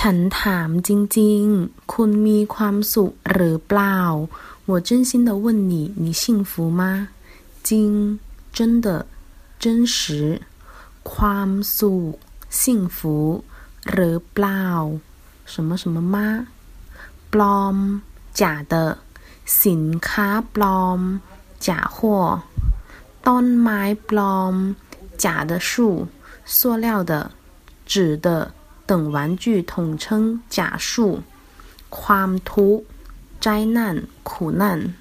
ฉันถามจริงๆ คุณมีความสุขหรือเปล่า我真心的问你你幸福吗จริง真的真实ความสุข幸福หรือเปล่า什么什么吗ปลอม假的สินค้าปลอม假货ต้นไม้ปลอม假的树塑料的纸的 等玩具统称假树ความทุกข์灾难苦难